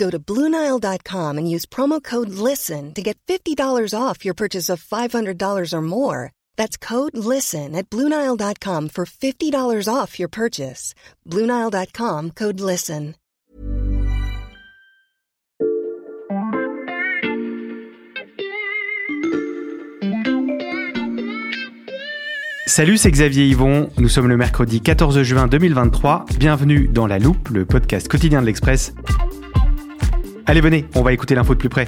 Go to Bluenile.com and use promo code LISTEN to get $50 off your purchase of $500 or more. That's code LISTEN at Bluenile.com for $50 off your purchase. Bluenile.com code LISTEN. Salut, c'est Xavier Yvon. Nous sommes le mercredi 14 juin 2023. Bienvenue dans La Loupe, le podcast quotidien de l'Express. Allez, venez, on va écouter l'info de plus près.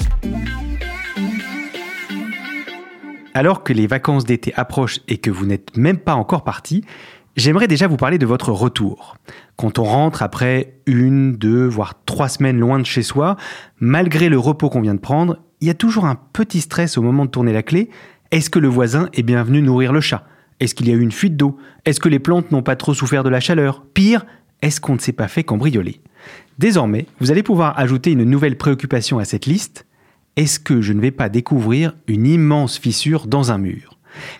Alors que les vacances d'été approchent et que vous n'êtes même pas encore parti, j'aimerais déjà vous parler de votre retour. Quand on rentre après une, deux, voire trois semaines loin de chez soi, malgré le repos qu'on vient de prendre, il y a toujours un petit stress au moment de tourner la clé. Est-ce que le voisin est bien venu nourrir le chat? Est-ce qu'il y a eu une fuite d'eau? Est-ce que les plantes n'ont pas trop souffert de la chaleur? Pire, est-ce qu'on ne s'est pas fait cambrioler? Désormais, vous allez pouvoir ajouter une nouvelle préoccupation à cette liste. Est-ce que je ne vais pas découvrir une immense fissure dans un mur?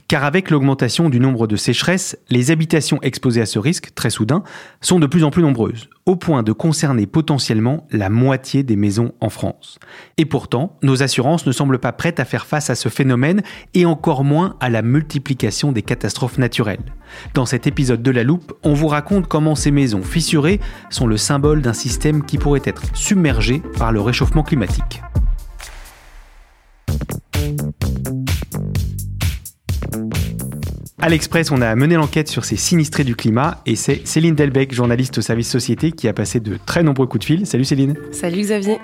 Car avec l'augmentation du nombre de sécheresses, les habitations exposées à ce risque, très soudain, sont de plus en plus nombreuses, au point de concerner potentiellement la moitié des maisons en France. Et pourtant, nos assurances ne semblent pas prêtes à faire face à ce phénomène et encore moins à la multiplication des catastrophes naturelles. Dans cet épisode de La Loupe, on vous raconte comment ces maisons fissurées sont le symbole d'un système qui pourrait être submergé par le réchauffement climatique. À l'Express, on a mené l'enquête sur ces sinistrés du climat et c'est Céline Delbecq, journaliste au service société, qui a passé de très nombreux coups de fil. Salut Céline. Salut Xavier.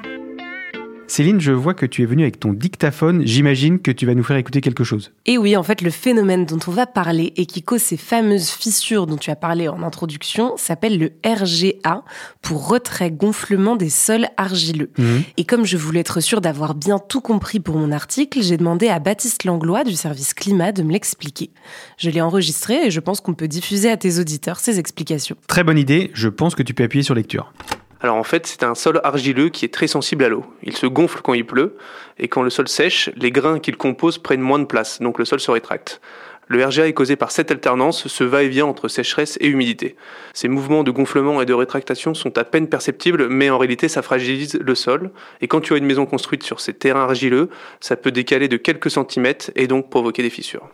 Céline, je vois que tu es venue avec ton dictaphone. J'imagine que tu vas nous faire écouter quelque chose. Et oui, en fait, le phénomène dont on va parler et qui cause ces fameuses fissures dont tu as parlé en introduction s'appelle le RGA, pour retrait-gonflement des sols argileux. Mhm. Et comme je voulais être sûre d'avoir bien tout compris pour mon article, j'ai demandé à Baptiste Langlois du service climat de me l'expliquer. Je l'ai enregistré et je pense qu'on peut diffuser à tes auditeurs ces explications. Très bonne idée, je pense que tu peux appuyer sur lecture. Alors en fait, c'est un sol argileux qui est très sensible à l'eau. Il se gonfle quand il pleut, et quand le sol sèche, les grains qu'il compose prennent moins de place, donc le sol se rétracte. Le RGA est causé par cette alternance, ce va-et-vient entre sécheresse et humidité. Ces mouvements de gonflement et de rétractation sont à peine perceptibles, mais en réalité ça fragilise le sol. Et quand tu as une maison construite sur ces terrains argileux, ça peut décaler de quelques centimètres et donc provoquer des fissures.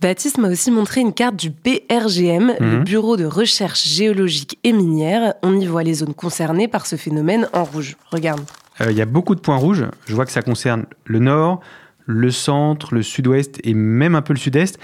Baptiste m'a aussi montré une carte du BRGM, le Mhm. Bureau de recherche géologique et minière. On y voit les zones concernées par ce phénomène en rouge. Regarde. Euh, Il y a beaucoup de points rouges. Je vois que ça concerne le nord, le centre, le sud-ouest et même un peu le sud-est.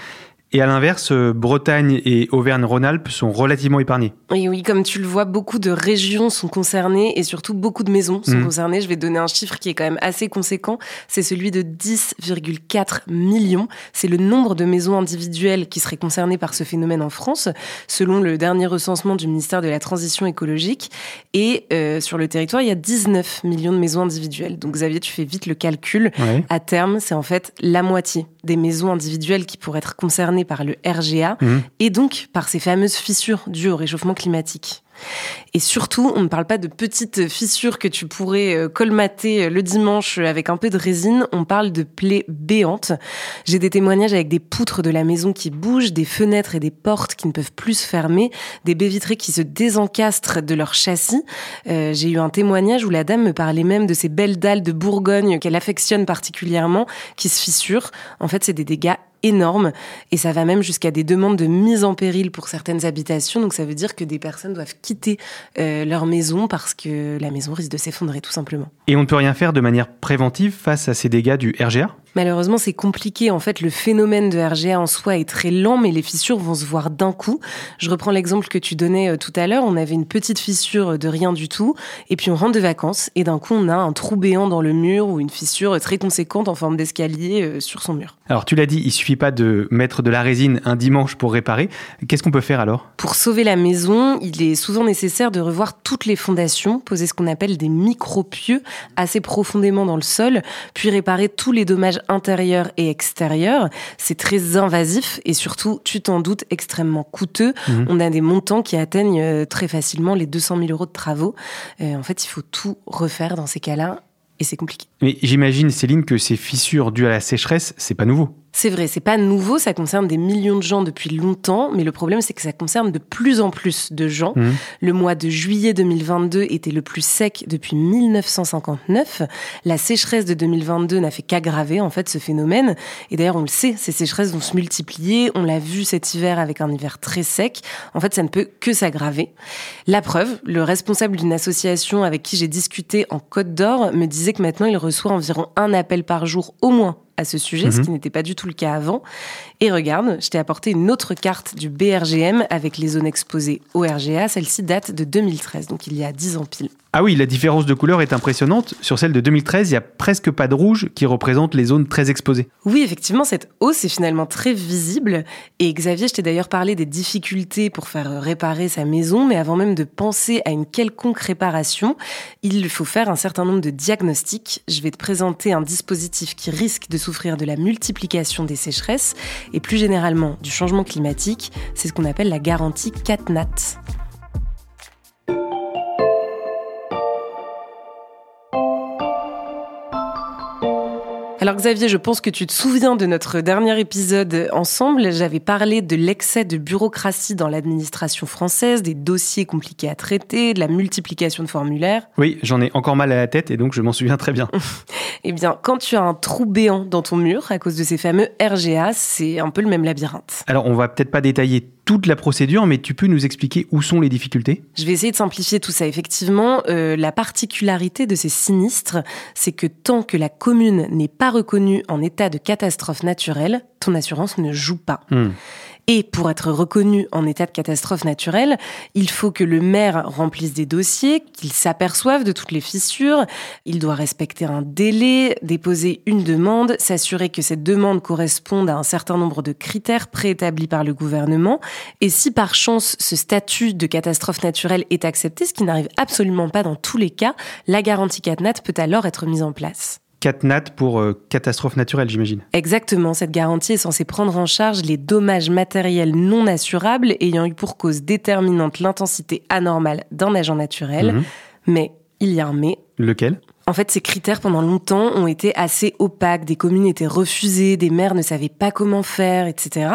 Et à l'inverse, euh, Bretagne et Auvergne-Rhône-Alpes sont relativement épargnés. Et oui, comme tu le vois, beaucoup de régions sont concernées et surtout beaucoup de maisons sont Mhm. concernées. Je vais donner un chiffre qui est quand même assez conséquent. C'est celui de 10,4 millions. C'est le nombre de maisons individuelles qui seraient concernées par ce phénomène en France, selon le dernier recensement du ministère de la Transition écologique. Et euh, sur le territoire, il y a 19 millions de maisons individuelles. Donc Xavier, tu fais vite le calcul. Ouais. À terme, c'est en fait la moitié des maisons individuelles qui pourraient être concernées par le RGA Mhm. et donc par ces fameuses fissures dues au réchauffement climatique. Et surtout, on ne parle pas de petites fissures que tu pourrais euh, colmater euh, le dimanche avec un peu de résine, on parle de plaies béantes. J'ai des témoignages avec des poutres de la maison qui bougent, des fenêtres et des portes qui ne peuvent plus se fermer, des baies vitrées qui se désencastrent de leur châssis. Euh, J'ai eu un témoignage où la dame me parlait même de ces belles dalles de Bourgogne qu'elle affectionne particulièrement, qui se fissurent. En fait, c'est des dégâts énormes et ça va même jusqu'à des demandes de mise en péril pour certaines habitations. Donc ça veut dire que des personnes doivent quitter euh, leur maison parce que la maison risque de s'effondrer tout simplement. Et on ne peut rien faire de manière préventive face à ces dégâts du RGA Malheureusement, c'est compliqué. En fait, le phénomène de RGA en soi est très lent, mais les fissures vont se voir d'un coup. Je reprends l'exemple que tu donnais euh, tout à l'heure. On avait une petite fissure de rien du tout, et puis on rentre de vacances, et d'un coup, on a un trou béant dans le mur ou une fissure très conséquente en forme d'escalier euh, sur son mur. Alors, tu l'as dit, il suffit pas de mettre de la résine un dimanche pour réparer. Qu'est-ce qu'on peut faire alors? Pour sauver la maison, il est souvent nécessaire de revoir toutes les fondations, poser ce qu'on appelle des micro-pieux assez profondément dans le sol, puis réparer tous les dommages intérieurs et extérieurs. C'est très invasif et surtout, tu t'en doutes, extrêmement coûteux. Mhm. On a des montants qui atteignent euh, très facilement les 200 000 euros de travaux. Euh, en fait, il faut tout refaire dans ces cas-là et c'est compliqué. Mais j'imagine, Céline, que ces fissures dues à la sécheresse, c'est pas nouveau. C'est vrai, c'est pas nouveau, ça concerne des millions de gens depuis longtemps, mais le problème c'est que ça concerne de plus en plus de gens. Mhm. Le mois de juillet 2022 était le plus sec depuis 1959. La sécheresse de 2022 n'a fait qu'aggraver en fait ce phénomène. Et d'ailleurs, on le sait, ces sécheresses vont se multiplier. On l'a vu cet hiver avec un hiver très sec. En fait, ça ne peut que s'aggraver. La preuve, le responsable d'une association avec qui j'ai discuté en Côte d'Or me disait que maintenant il reçoit environ un appel par jour au moins à ce sujet, ce Mhm. qui n'était pas du tout le cas avant. Et regarde, je t'ai apporté une autre carte du BRGM avec les zones exposées au RGA. Celle-ci date de 2013, donc il y a 10 ans pile. Ah oui, la différence de couleur est impressionnante. Sur celle de 2013, il y a presque pas de rouge qui représente les zones très exposées. Oui, effectivement, cette hausse est finalement très visible. Et Xavier, je t'ai d'ailleurs parlé des difficultés pour faire réparer sa maison, mais avant même de penser à une quelconque réparation, il faut faire un certain nombre de diagnostics. Je vais te présenter un dispositif qui risque de souffrir de la multiplication des sécheresses et plus généralement du changement climatique. C'est ce qu'on appelle la garantie CatNat. Alors Xavier, je pense que tu te souviens de notre dernier épisode ensemble. J'avais parlé de l'excès de bureaucratie dans l'administration française, des dossiers compliqués à traiter, de la multiplication de formulaires. Oui, j'en ai encore mal à la tête et donc je m'en souviens très bien. Eh bien, quand tu as un trou béant dans ton mur à cause de ces fameux RGA, c'est un peu le même labyrinthe. Alors, on va peut-être pas détailler toute la procédure, mais tu peux nous expliquer où sont les difficultés? Je vais essayer de simplifier tout ça. Effectivement, euh, la particularité de ces sinistres, c'est que tant que la commune n'est pas reconnue en état de catastrophe naturelle, ton assurance ne joue pas. Hmm. Et pour être reconnu en état de catastrophe naturelle, il faut que le maire remplisse des dossiers, qu'il s'aperçoive de toutes les fissures, il doit respecter un délai, déposer une demande, s'assurer que cette demande corresponde à un certain nombre de critères préétablis par le gouvernement. Et si par chance ce statut de catastrophe naturelle est accepté, ce qui n'arrive absolument pas dans tous les cas, la garantie CatNat peut alors être mise en place. CatNat pour euh, catastrophe naturelle, j'imagine. Exactement, cette garantie est censée prendre en charge les dommages matériels non assurables ayant eu pour cause déterminante l'intensité anormale d'un agent naturel. Mhm. Mais il y a un mais. Lequel? En fait, ces critères, pendant longtemps, ont été assez opaques. Des communes étaient refusées, des maires ne savaient pas comment faire, etc.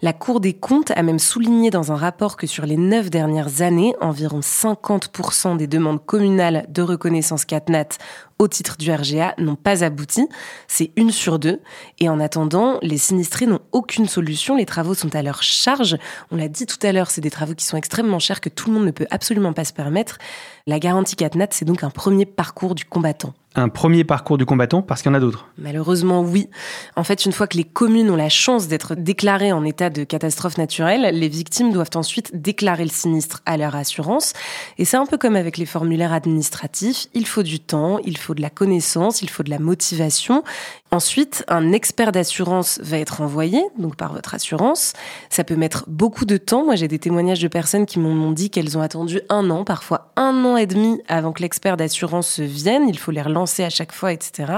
La Cour des comptes a même souligné dans un rapport que sur les neuf dernières années, environ 50% des demandes communales de reconnaissance CatNat au titre du RGA n'ont pas abouti. C'est une sur deux. Et en attendant, les sinistrés n'ont aucune solution. Les travaux sont à leur charge. On l'a dit tout à l'heure, c'est des travaux qui sont extrêmement chers que tout le monde ne peut absolument pas se permettre. La garantie CatNat, c'est donc un premier parcours du combattant. Un premier parcours du combattant parce qu'il y en a d'autres. Malheureusement, oui. En fait, une fois que les communes ont la chance d'être déclarées en état de catastrophe naturelle, les victimes doivent ensuite déclarer le sinistre à leur assurance. Et c'est un peu comme avec les formulaires administratifs. Il faut du temps, il faut de la connaissance, il faut de la motivation. Ensuite, un expert d'assurance va être envoyé, donc par votre assurance. Ça peut mettre beaucoup de temps. Moi, j'ai des témoignages de personnes qui m'ont dit qu'elles ont attendu un an, parfois un an et demi avant que l'expert d'assurance vienne. Il faut les relancer à chaque fois, etc.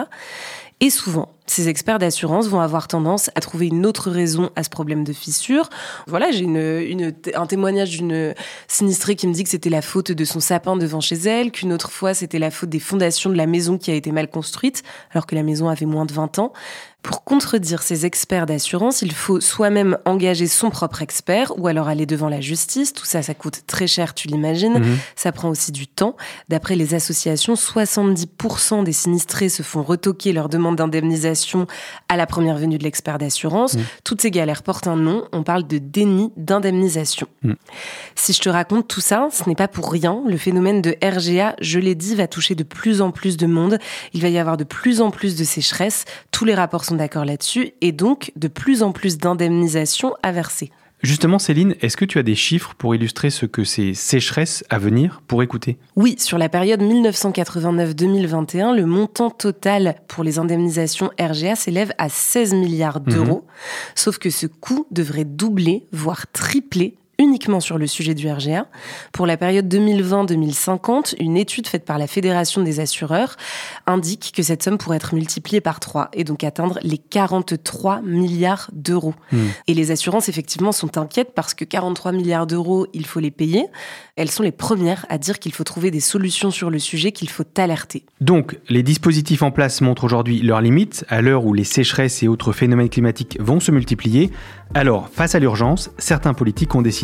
Et souvent, ces experts d'assurance vont avoir tendance à trouver une autre raison à ce problème de fissure. Voilà, j'ai une, une, un témoignage d'une sinistrée qui me dit que c'était la faute de son sapin devant chez elle, qu'une autre fois c'était la faute des fondations de la maison qui a été mal construite, alors que la maison avait moins de 20 ans. Pour contredire ces experts d'assurance, il faut soi-même engager son propre expert ou alors aller devant la justice. Tout ça, ça coûte très cher, tu l'imagines. Mhm. Ça prend aussi du temps. D'après les associations, 70% des sinistrés se font retoquer leur demande d'indemnisation à la première venue de l'expert d'assurance. Mmh. Toutes ces galères portent un nom. On parle de déni d'indemnisation. Mmh. Si je te raconte tout ça, ce n'est pas pour rien. Le phénomène de RGA, je l'ai dit, va toucher de plus en plus de monde. Il va y avoir de plus en plus de sécheresse. Tous les rapports sont d'accord là-dessus. Et donc, de plus en plus d'indemnisation à verser. Justement, Céline, est-ce que tu as des chiffres pour illustrer ce que ces sécheresses à venir pour écouter? Oui, sur la période 1989-2021, le montant total pour les indemnisations RGA s'élève à 16 milliards d'euros. Mhm. Sauf que ce coût devrait doubler, voire tripler uniquement sur le sujet du RGA. Pour la période 2020-2050, une étude faite par la Fédération des assureurs indique que cette somme pourrait être multipliée par 3 et donc atteindre les 43 milliards d'euros. Hmm. Et les assurances, effectivement, sont inquiètes parce que 43 milliards d'euros, il faut les payer. Elles sont les premières à dire qu'il faut trouver des solutions sur le sujet, qu'il faut alerter. Donc, les dispositifs en place montrent aujourd'hui leurs limites à l'heure où les sécheresses et autres phénomènes climatiques vont se multiplier. Alors, face à l'urgence, certains politiques ont décidé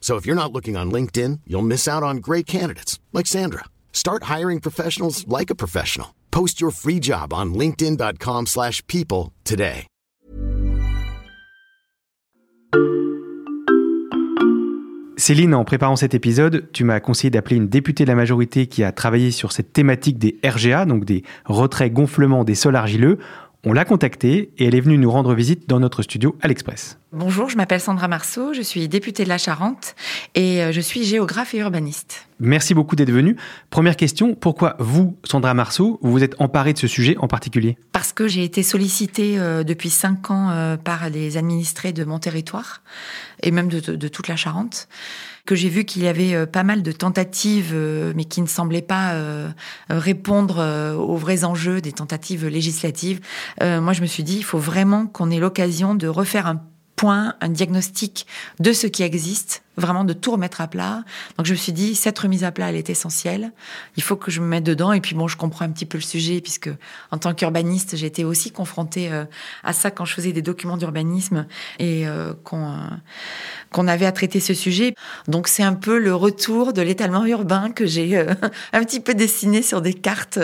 So if you're not looking on LinkedIn, you'll miss out on great candidates like Sandra. Start hiring professionals like a professional. Post your free job on linkedin.com/people today. Céline, en préparant cet épisode, tu m'as conseillé d'appeler une députée de la majorité qui a travaillé sur cette thématique des RGA, donc des retraits gonflements des sols argileux. On l'a contactée et elle est venue nous rendre visite dans notre studio à l'Express. Bonjour, je m'appelle Sandra Marceau, je suis députée de la Charente et euh, je suis géographe et urbaniste. Merci beaucoup d'être venue. Première question, pourquoi vous, Sandra Marceau, vous vous êtes emparée de ce sujet en particulier? Parce que j'ai été sollicitée euh, depuis cinq ans euh, par les administrés de mon territoire et même de, de toute la Charente que j'ai vu qu'il y avait pas mal de tentatives, mais qui ne semblaient pas répondre aux vrais enjeux des tentatives législatives. moi, je me suis dit, il faut vraiment qu'on ait l'occasion de refaire un point, un diagnostic de ce qui existe, vraiment de tout remettre à plat. Donc je me suis dit, cette remise à plat, elle est essentielle. Il faut que je me mette dedans. Et puis bon, je comprends un petit peu le sujet, puisque en tant qu'urbaniste, j'étais aussi confrontée euh, à ça quand je faisais des documents d'urbanisme et euh, qu'on euh, qu'on avait à traiter ce sujet. Donc c'est un peu le retour de l'étalement urbain que j'ai un petit peu dessiné sur des cartes.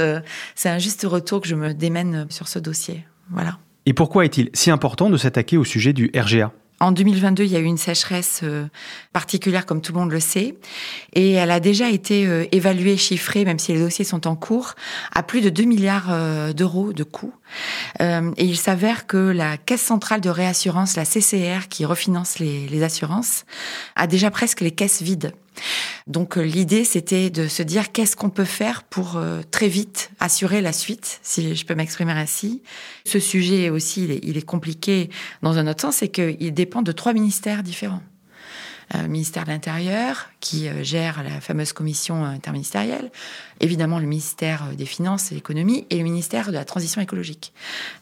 C'est un juste retour que je me démène sur ce dossier. Voilà. Et pourquoi est-il si important de s'attaquer au sujet du RGA en 2022, il y a eu une sécheresse euh, particulière, comme tout le monde le sait, et elle a déjà été euh, évaluée, chiffrée, même si les dossiers sont en cours, à plus de 2 milliards euh, d'euros de coûts. et il s'avère que la Caisse centrale de réassurance, la CCR, qui refinance les, les assurances, a déjà presque les caisses vides. Donc euh, l'idée, c'était de se dire qu'est-ce qu'on peut faire pour euh, très vite assurer la suite, si je peux m'exprimer ainsi. Ce sujet aussi, il est, compliqué dans un autre sens, c'est qu'il dépend de trois ministères différents. Euh, ministère de l'Intérieur, qui gère la fameuse commission interministérielle, évidemment le ministère des Finances et de l'Économie, et le ministère de la Transition écologique.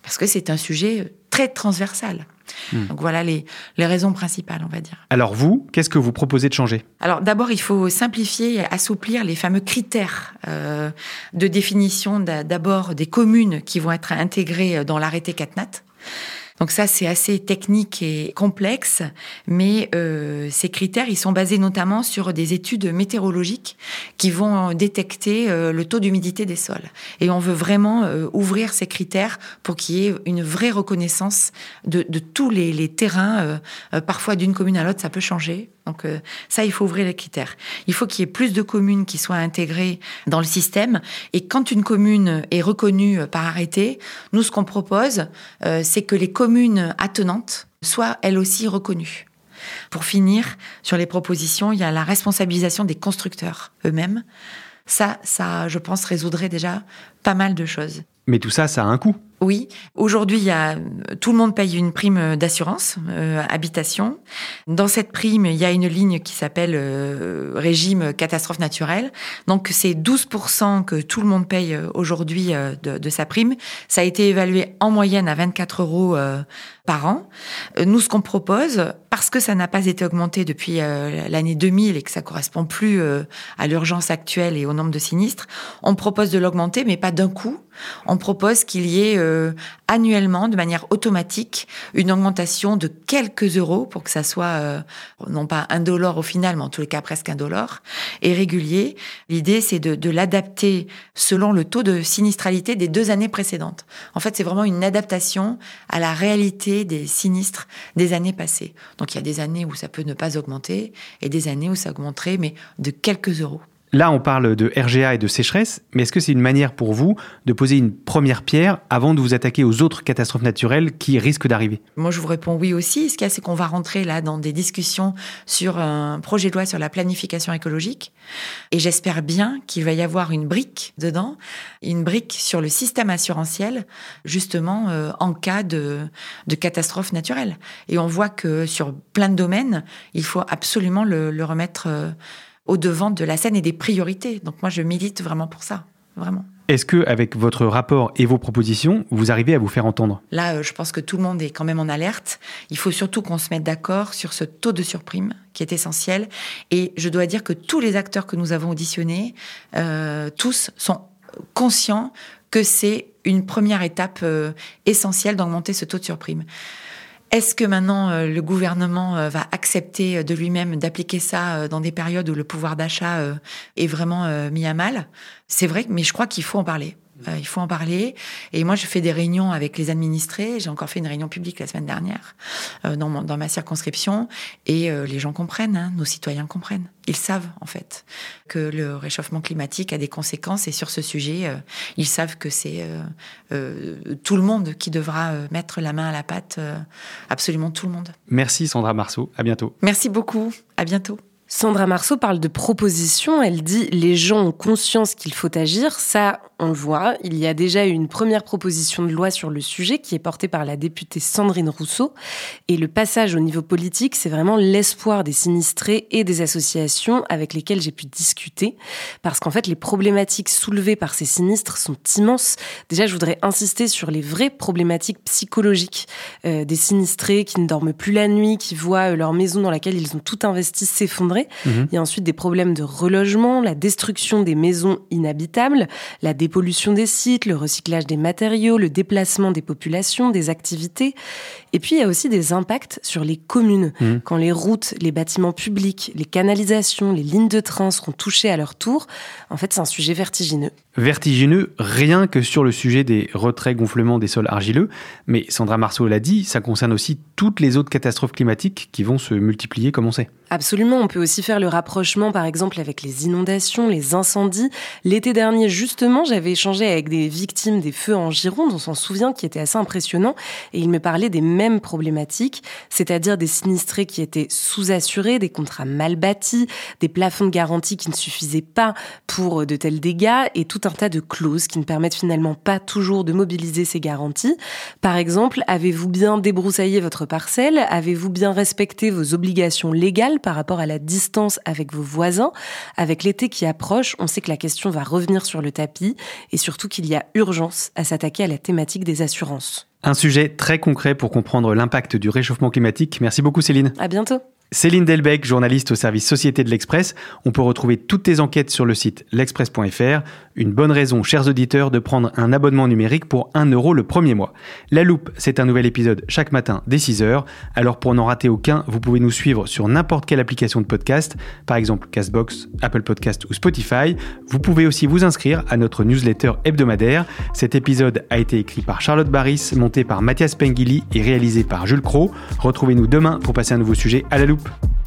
Parce que c'est un sujet très transversal. Hmm. Donc voilà les, les, raisons principales, on va dire. Alors vous, qu'est-ce que vous proposez de changer? Alors d'abord, il faut simplifier et assouplir les fameux critères euh, de définition d'abord des communes qui vont être intégrées dans l'arrêté CatNat. Donc ça, c'est assez technique et complexe, mais euh, ces critères, ils sont basés notamment sur des études météorologiques qui vont détecter euh, le taux d'humidité des sols. Et on veut vraiment euh, ouvrir ces critères pour qu'il y ait une vraie reconnaissance de, tous les, terrains. Parfois, d'une commune à l'autre, ça peut changer. Donc ça, il faut ouvrir les critères. Il faut qu'il y ait plus de communes qui soient intégrées dans le système. Et quand une commune est reconnue par arrêté, nous, ce qu'on propose, c'est que les communes attenantes soient elles aussi reconnues. Pour finir, sur les propositions, il y a la responsabilisation des constructeurs eux-mêmes. Ça, ça, je pense, résoudrait déjà pas mal de choses. Mais tout ça, ça a un coût. Oui, aujourd'hui, tout le monde paye une prime d'assurance euh, habitation. Dans cette prime, il y a une ligne qui s'appelle euh, régime catastrophe naturelle. Donc, c'est 12% que tout le monde paye euh, aujourd'hui de, de, sa prime. Ça a été évalué en moyenne à 24 euros par an. Nous, ce qu'on propose, parce que ça n'a pas été augmenté depuis l'année 2000 et que ça correspond plus à l'urgence actuelle et au nombre de sinistres, on propose de l'augmenter, mais pas d'un coup. On propose qu'il y ait euh, annuellement, de manière automatique, une augmentation de quelques euros pour que ça soit euh, non pas un dollar au final, mais en tous les cas presque un dollar, et régulier. L'idée, c'est de, de l'adapter selon le taux de sinistralité des deux années précédentes. En fait, c'est vraiment une adaptation à la réalité des sinistres des années passées. Donc il y a des années où ça peut ne pas augmenter et des années où ça augmenterait, mais de quelques euros. Là, on parle de RGA et de sécheresse, mais est-ce que c'est une manière pour vous de poser une première pierre avant de vous attaquer aux autres catastrophes naturelles qui risquent d'arriver? Moi, je vous réponds oui aussi. Ce qu'il y a, c'est qu'on va rentrer là dans des discussions sur un projet de loi sur la planification écologique. Et j'espère bien qu'il va y avoir une brique dedans, une brique sur le système assurantiel, justement euh, en cas de, de catastrophe naturelle. Et on voit que sur plein de domaines, il faut absolument le, le remettre. Euh, au devant de la scène et des priorités. Donc moi, je milite vraiment pour ça, vraiment. Est-ce que, avec votre rapport et vos propositions, vous arrivez à vous faire entendre? Là, euh, je pense que tout le monde est quand même en alerte. Il faut surtout qu'on se mette d'accord sur ce taux de surprime qui est essentiel. Et je dois dire que tous les acteurs que nous avons auditionnés, euh, tous sont conscients que c'est une première étape euh, essentielle d'augmenter ce taux de surprime. Est-ce que maintenant euh, le gouvernement euh, va accepter euh, de lui-même d'appliquer ça dans des périodes où le pouvoir d'achat est vraiment mis à mal? C'est vrai, mais je crois qu'il faut en parler. Euh, il faut en parler. Et moi, je fais des réunions avec les administrés. J'ai encore fait une réunion publique la semaine dernière euh, dans, dans, ma circonscription. Et euh, les gens comprennent, hein, nos citoyens comprennent. Ils savent, en fait, que le réchauffement climatique a des conséquences. Et sur ce sujet, euh, ils savent que c'est euh, tout le monde qui devra mettre la main à la pâte. absolument tout le monde. Merci Sandra Marceau. À bientôt. Merci beaucoup. À bientôt. Sandra Marceau parle de propositions. Elle dit les gens ont conscience qu'il faut agir. Ça, on le voit. Il y a déjà eu une première proposition de loi sur le sujet qui est portée par la députée Sandrine Rousseau. Et le passage au niveau politique, c'est vraiment l'espoir des sinistrés et des associations avec lesquelles j'ai pu discuter. Parce qu'en fait, les problématiques soulevées par ces sinistres sont immenses. Déjà, je voudrais insister sur les vraies problématiques psychologiques euh, des sinistrés qui ne dorment plus la nuit, qui voient leur maison dans laquelle ils ont tout investi s'effondrer Mhm. Il y a ensuite des problèmes de relogement, la destruction des maisons inhabitables, la dépollution des sites, le recyclage des matériaux, le déplacement des populations, des activités. Et puis il y a aussi des impacts sur les communes. Mhm. Quand les routes, les bâtiments publics, les canalisations, les lignes de train seront touchés à leur tour, en fait c'est un sujet vertigineux. Vertigineux, rien que sur le sujet des retraits gonflements des sols argileux, mais Sandra Marceau l'a dit, ça concerne aussi toutes les autres catastrophes climatiques qui vont se multiplier comme on sait. Absolument, on peut aussi faire le rapprochement par exemple avec les inondations, les incendies. L'été dernier justement, j'avais échangé avec des victimes des feux en Gironde, on s'en souvient, qui était assez impressionnant, et ils me parlaient des mêmes problématiques, c'est-à-dire des sinistrés qui étaient sous-assurés, des contrats mal bâtis, des plafonds de garantie qui ne suffisaient pas pour de tels dégâts, et tout un tas de clauses qui ne permettent finalement pas toujours de mobiliser ces garanties. Par exemple, avez-vous bien débroussaillé votre parcelle? Avez-vous bien respecté vos obligations légales par rapport à la distance avec vos voisins? Avec l'été qui approche, on sait que la question va revenir sur le tapis et surtout qu'il y a urgence à s'attaquer à la thématique des assurances. Un sujet très concret pour comprendre l'impact du réchauffement climatique. Merci beaucoup Céline. À bientôt. Céline Delbecq, journaliste au service Société de l'Express. On peut retrouver toutes tes enquêtes sur le site l'express.fr. Une bonne raison, chers auditeurs, de prendre un abonnement numérique pour 1 euro le premier mois. La Loupe, c'est un nouvel épisode chaque matin dès 6h. Alors pour n'en rater aucun, vous pouvez nous suivre sur n'importe quelle application de podcast, par exemple Castbox, Apple Podcast ou Spotify. Vous pouvez aussi vous inscrire à notre newsletter hebdomadaire. Cet épisode a été écrit par Charlotte Barris, monté par Mathias Pengili et réalisé par Jules Cro. Retrouvez-nous demain pour passer un nouveau sujet à la loupe. group.